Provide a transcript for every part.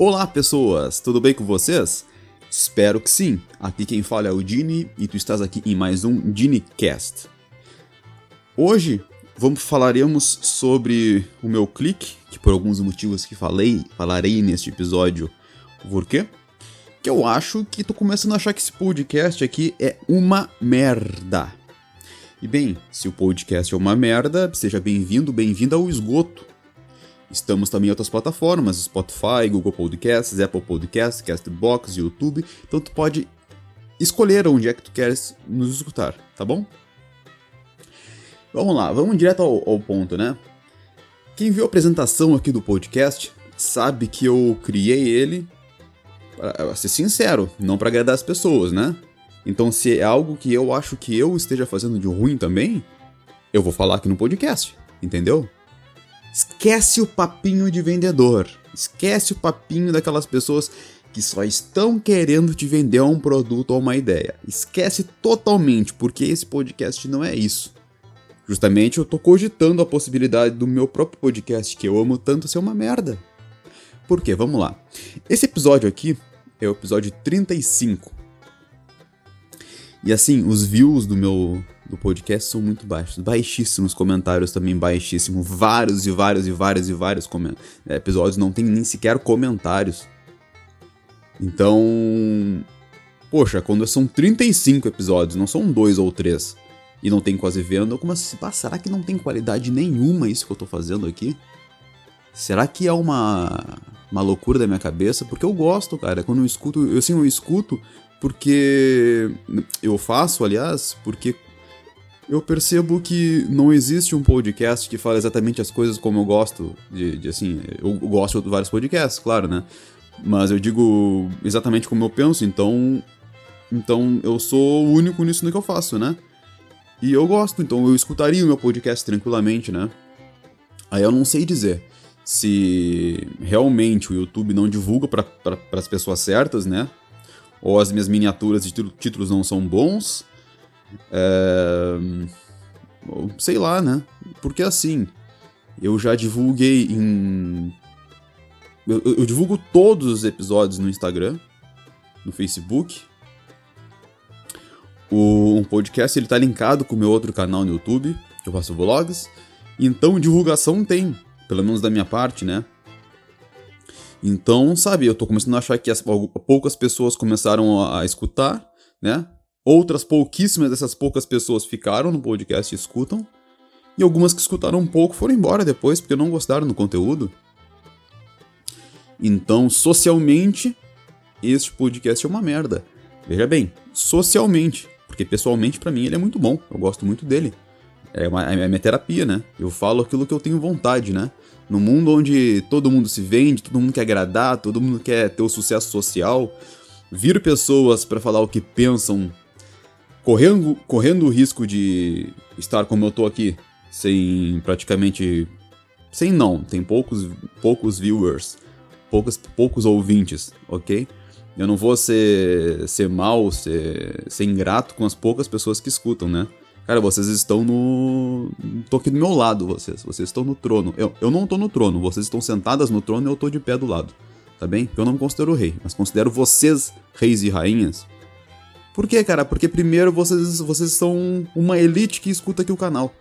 Olá, pessoas! Tudo bem com vocês? Espero que sim. Aqui quem fala é o Dini e tu estás aqui em mais um DiniCast. Hoje vamos falaremos sobre o meu clique, que por alguns motivos que falei, falarei neste episódio. Por quê? Que eu acho que tô começando a achar que esse podcast aqui é uma merda. E bem, se o podcast é uma merda, seja bem-vindo, bem-vinda ao esgoto. Estamos também em outras plataformas, Spotify, Google Podcasts, Apple Podcasts, Castbox, YouTube. Então tu pode escolher onde é que tu queres nos escutar, tá bom? Vamos lá, vamos direto ao, ao ponto, né? Quem viu a apresentação aqui do podcast sabe que eu criei ele, para ser sincero, não para agradar as pessoas, né? Então, se é algo que eu acho que eu esteja fazendo de ruim também, eu vou falar aqui no podcast, entendeu? Esquece o papinho de vendedor. Esquece o papinho daquelas pessoas que só estão querendo te vender um produto ou uma ideia. Esquece totalmente, porque esse podcast não é isso. Justamente eu tô cogitando a possibilidade do meu próprio podcast, que eu amo tanto, ser uma merda. Por quê? Vamos lá. Esse episódio aqui é o episódio 35. E assim, os views do meu do podcast são muito baixos, baixíssimos comentários também baixíssimos, vários e vários e vários e vários é, episódios não tem nem sequer comentários. Então, poxa, quando são 35 episódios, não são dois ou três, e não tem quase vendo, eu começo a será que não tem qualidade nenhuma isso que eu tô fazendo aqui? Será que é uma, uma loucura da minha cabeça? Porque eu gosto, cara. Quando eu escuto, eu assim, eu escuto porque eu faço, aliás, porque eu percebo que não existe um podcast que fala exatamente as coisas como eu gosto de, de, assim, eu gosto de vários podcasts, claro, né? Mas eu digo exatamente como eu penso, então então eu sou o único nisso no que eu faço, né? E eu gosto, então eu escutaria o meu podcast tranquilamente, né? Aí eu não sei dizer se realmente o YouTube não divulga para as pessoas certas, né? ou as minhas miniaturas de títulos não são bons. É... Sei lá, né? Porque assim, eu já divulguei em. Eu, eu, divulgo todos os episódios no Instagram, no Facebook. O um podcast ele tá linkado com o meu outro canal no YouTube, que eu faço vlogs. Então divulgação tem, pelo menos da minha parte, né? Então, sabe, eu tô começando a achar que as, poucas pessoas começaram a, a escutar, né? Outras pouquíssimas dessas poucas pessoas ficaram no podcast e escutam. E algumas que escutaram um pouco foram embora depois porque não gostaram do conteúdo. Então, socialmente, este podcast é uma merda. Veja bem, socialmente, porque pessoalmente para mim ele é muito bom, eu gosto muito dele. É, uma, é minha terapia, né? Eu falo aquilo que eu tenho vontade, né? No mundo onde todo mundo se vende, todo mundo quer agradar, todo mundo quer ter o sucesso social, vir pessoas para falar o que pensam, correndo, correndo o risco de estar como eu tô aqui, sem praticamente. Sem não, tem poucos, poucos viewers, poucos, poucos ouvintes, ok? Eu não vou ser, ser mal, ser, ser ingrato com as poucas pessoas que escutam, né? Cara, vocês estão no. Tô aqui do meu lado, vocês. Vocês estão no trono. Eu, eu não tô no trono, vocês estão sentadas no trono e eu tô de pé do lado. Tá bem? Eu não me considero rei, mas considero vocês reis e rainhas. Por quê, cara? Porque primeiro vocês, vocês são uma elite que escuta aqui o canal.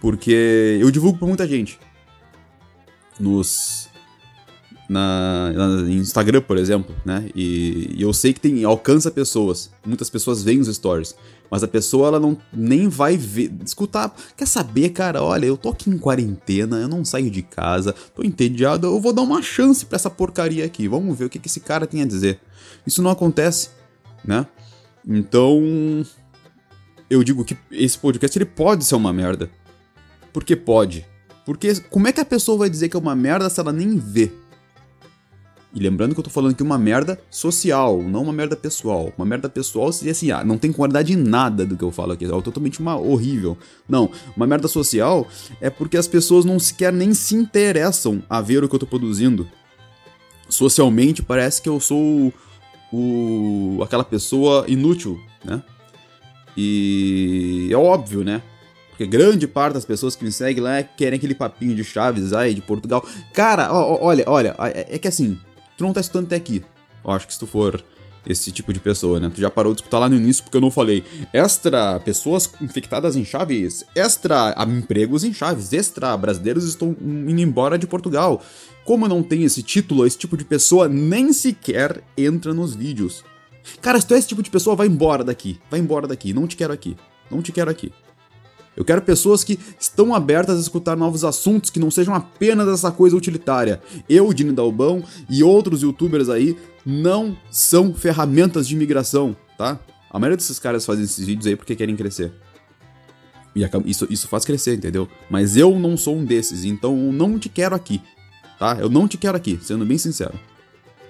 Porque eu divulgo pra muita gente. Nos. Na, na Instagram, por exemplo, né? E, e eu sei que tem alcança pessoas. Muitas pessoas veem os stories. Mas a pessoa, ela não nem vai ver, escutar. Quer saber, cara? Olha, eu tô aqui em quarentena, eu não saio de casa, tô entediado, eu vou dar uma chance pra essa porcaria aqui. Vamos ver o que, que esse cara tem a dizer. Isso não acontece, né? Então. Eu digo que esse podcast ele pode ser uma merda. Porque pode. Porque como é que a pessoa vai dizer que é uma merda se ela nem vê? E lembrando que eu tô falando aqui uma merda social, não uma merda pessoal. Uma merda pessoal seria assim, ah, não tem qualidade em nada do que eu falo aqui, é totalmente uma horrível. Não, uma merda social é porque as pessoas não sequer nem se interessam a ver o que eu tô produzindo. Socialmente parece que eu sou o aquela pessoa inútil, né? E é óbvio, né? Porque grande parte das pessoas que me seguem lá querem aquele papinho de Chaves aí, de Portugal. Cara, ó, ó, olha, olha, é, é que assim, tu não tá escutando até aqui. Eu acho que se tu for esse tipo de pessoa, né? Tu já parou de escutar lá no início porque eu não falei extra pessoas infectadas em Chaves, extra empregos em Chaves, extra brasileiros estão indo embora de Portugal. Como não tenho esse título, esse tipo de pessoa nem sequer entra nos vídeos. Cara, se tu é esse tipo de pessoa, vai embora daqui. Vai embora daqui. Não te quero aqui. Não te quero aqui. Eu quero pessoas que estão abertas a escutar novos assuntos que não sejam apenas essa coisa utilitária. Eu, Dini Dalbão e outros youtubers aí não são ferramentas de imigração, tá? A maioria desses caras fazem esses vídeos aí porque querem crescer. E isso, isso faz crescer, entendeu? Mas eu não sou um desses, então eu não te quero aqui, tá? Eu não te quero aqui, sendo bem sincero.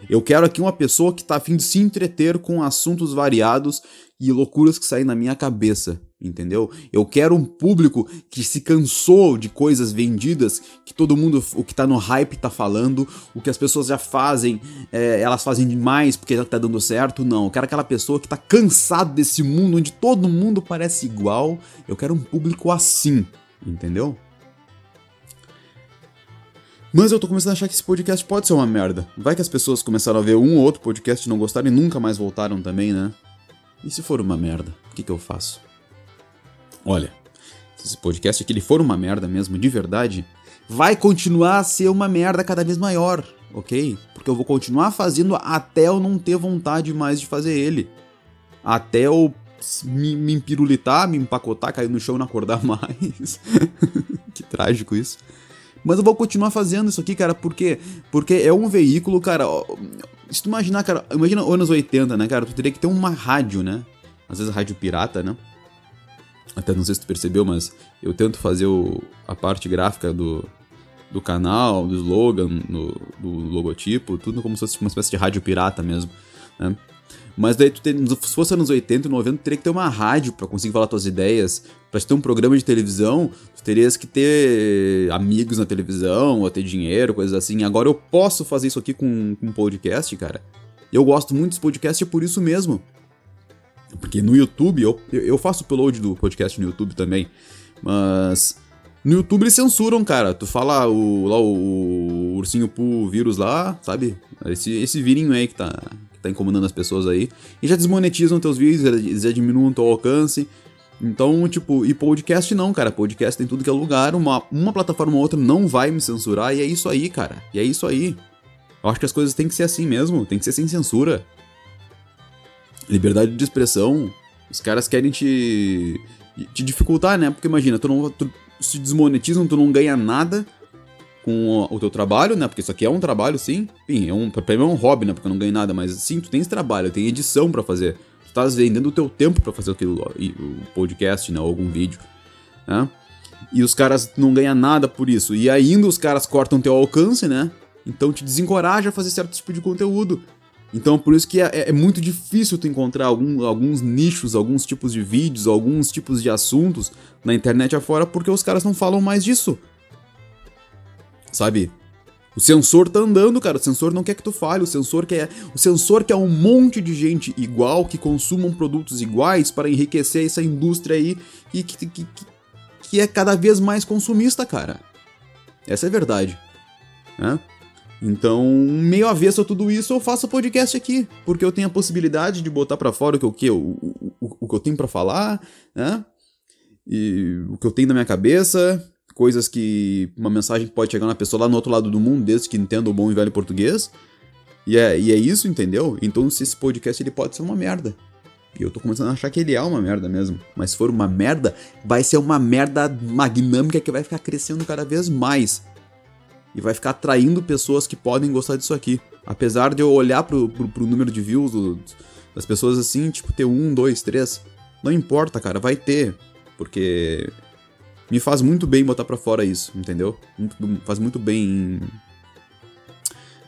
Eu quero aqui uma pessoa que tá afim de se entreter com assuntos variados e loucuras que saem na minha cabeça, entendeu? Eu quero um público que se cansou de coisas vendidas, que todo mundo, o que tá no hype tá falando, o que as pessoas já fazem, é, elas fazem demais porque já tá dando certo. Não, eu quero aquela pessoa que tá cansado desse mundo onde todo mundo parece igual. Eu quero um público assim, entendeu? Mas eu tô começando a achar que esse podcast pode ser uma merda. Vai que as pessoas começaram a ver um ou outro podcast e não gostaram e nunca mais voltaram também, né? E se for uma merda, o que, que eu faço? Olha, se esse podcast aqui ele for uma merda mesmo, de verdade, vai continuar a ser uma merda cada vez maior, ok? Porque eu vou continuar fazendo até eu não ter vontade mais de fazer ele. Até eu me, me empirulitar, me empacotar, cair no chão e não acordar mais. que trágico isso. Mas eu vou continuar fazendo isso aqui, cara, porque porque é um veículo, cara, se tu imaginar, cara, imagina anos 80, né, cara? Tu teria que ter uma rádio, né? Às vezes rádio pirata, né? Até não sei se tu percebeu, mas eu tento fazer o, a parte gráfica do, do canal, do slogan, no, do logotipo, tudo como se fosse uma espécie de rádio pirata mesmo, né? Mas daí, tu tem, se fosse anos 80 e 90, tu teria que ter uma rádio para conseguir falar tuas ideias. Pra ter um programa de televisão, tu terias que ter amigos na televisão, ou ter dinheiro, coisas assim. Agora eu posso fazer isso aqui com, com podcast, cara. Eu gosto muito desse podcast por isso mesmo. Porque no YouTube, eu, eu faço upload do podcast no YouTube também. Mas no YouTube eles censuram, cara. Tu fala o, lá, o, o ursinho Poo vírus lá, sabe? Esse, esse virinho aí que tá, tá incomodando as pessoas aí. E já desmonetizam teus vídeos, eles já diminuem teu alcance. Então, tipo, e podcast não, cara. Podcast tem tudo que é lugar. Uma, uma plataforma ou outra não vai me censurar. E é isso aí, cara. E é isso aí. Eu acho que as coisas têm que ser assim mesmo. Tem que ser sem censura. Liberdade de expressão. Os caras querem te. te dificultar, né? Porque imagina, tu não. Tu, se desmonetizam, tu não ganha nada com o teu trabalho, né? Porque isso aqui é um trabalho, sim. Enfim, é um, pra mim é um hobby, né? Porque eu não ganho nada, mas sim, tu tens trabalho, tem edição para fazer. Tu estás vendendo o teu tempo para fazer aquilo, o podcast, né? Ou algum vídeo, né? E os caras não ganham nada por isso. E ainda os caras cortam teu alcance, né? Então te desencoraja a fazer certo tipo de conteúdo. Então por isso que é, é muito difícil tu encontrar algum, alguns nichos, alguns tipos de vídeos, alguns tipos de assuntos na internet afora, porque os caras não falam mais disso sabe? O sensor tá andando, cara. O sensor não quer que tu fale. O sensor quer, o sensor quer um monte de gente igual que consumam produtos iguais para enriquecer essa indústria aí e que, que, que, que é cada vez mais consumista, cara. Essa é a verdade. Né? Então, meio avesso a tudo isso, eu faço podcast aqui, porque eu tenho a possibilidade de botar para fora o que, o, que, o, o, o que eu tenho para falar, né? E o que eu tenho na minha cabeça, coisas que. uma mensagem pode chegar na pessoa lá no outro lado do mundo, desde que entenda o bom e velho português. E é, e é isso, entendeu? Então se esse podcast ele pode ser uma merda. E eu tô começando a achar que ele é uma merda mesmo. Mas se for uma merda, vai ser uma merda magnâmica que vai ficar crescendo cada vez mais. E vai ficar atraindo pessoas que podem gostar disso aqui. Apesar de eu olhar pro, pro, pro número de views do, das pessoas assim, tipo, ter um, dois, três. Não importa, cara, vai ter. Porque me faz muito bem botar para fora isso, entendeu? Faz muito bem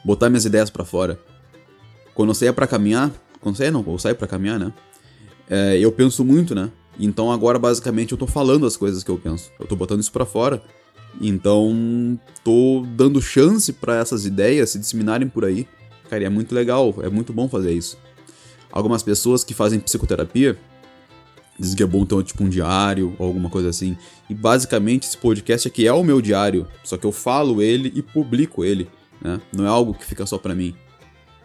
botar minhas ideias para fora. Quando eu saia para caminhar, quando eu saia não, eu saio para caminhar, né? É, eu penso muito, né? Então agora basicamente eu tô falando as coisas que eu penso. Eu tô botando isso para fora. Então tô dando chance para essas ideias se disseminarem por aí. Cara, é muito legal, é muito bom fazer isso. Algumas pessoas que fazem psicoterapia, Diz que é bom ter tipo um diário ou alguma coisa assim. E basicamente esse podcast aqui é o meu diário, só que eu falo ele e publico ele, né? Não é algo que fica só para mim.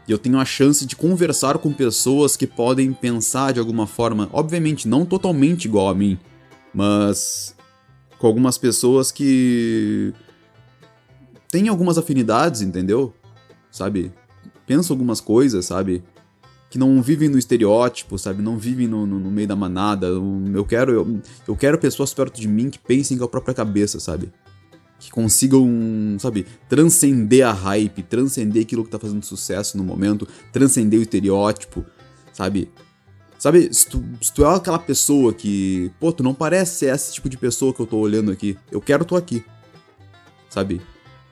E eu tenho a chance de conversar com pessoas que podem pensar de alguma forma, obviamente não totalmente igual a mim, mas com algumas pessoas que têm algumas afinidades, entendeu? Sabe? Pensam algumas coisas, sabe? Que não vivem no estereótipo, sabe? Não vivem no, no, no meio da manada. Eu quero, eu, eu, quero pessoas perto de mim que pensem com a própria cabeça, sabe? Que consigam, sabe, transcender a hype, transcender aquilo que tá fazendo sucesso no momento, transcender o estereótipo, sabe? Sabe, se tu, se tu é aquela pessoa que, pô, tu não parece ser esse tipo de pessoa que eu tô olhando aqui. Eu quero tu aqui. Sabe?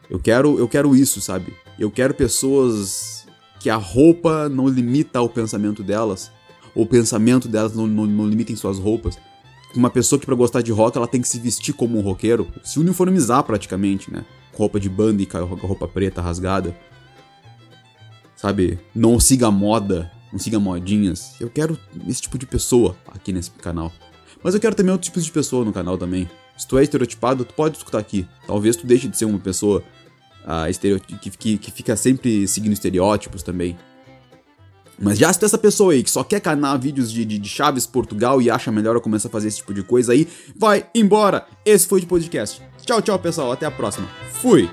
Eu quero, eu quero isso, sabe? Eu quero pessoas que a roupa não limita o pensamento delas, ou o pensamento delas não, não, não limita em suas roupas. Uma pessoa que para gostar de rock, ela tem que se vestir como um roqueiro, se uniformizar praticamente, né? Com roupa de banda e com roupa preta rasgada. Sabe? Não siga moda, não siga modinhas. Eu quero esse tipo de pessoa aqui nesse canal. Mas eu quero também outros tipos de pessoa no canal também. Se tu é estereotipado, tu pode escutar aqui. Talvez tu deixe de ser uma pessoa uh, que, que, que fica sempre seguindo estereótipos também. Mas já se tem essa pessoa aí que só quer canal vídeos de, de, de, Chaves Portugal e acha melhor eu começar a fazer esse tipo de coisa aí, vai embora! Esse foi o podcast. Tchau, tchau, pessoal. Até a próxima. Fui!